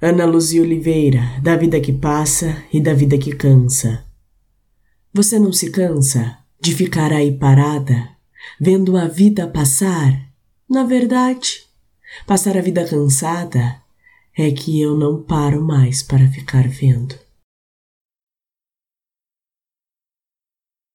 Ana Luzia Oliveira, da vida que passa e da vida que cansa. Você não se cansa de ficar aí parada, vendo a vida passar? Na verdade, passar a vida cansada é que eu não paro mais para ficar vendo.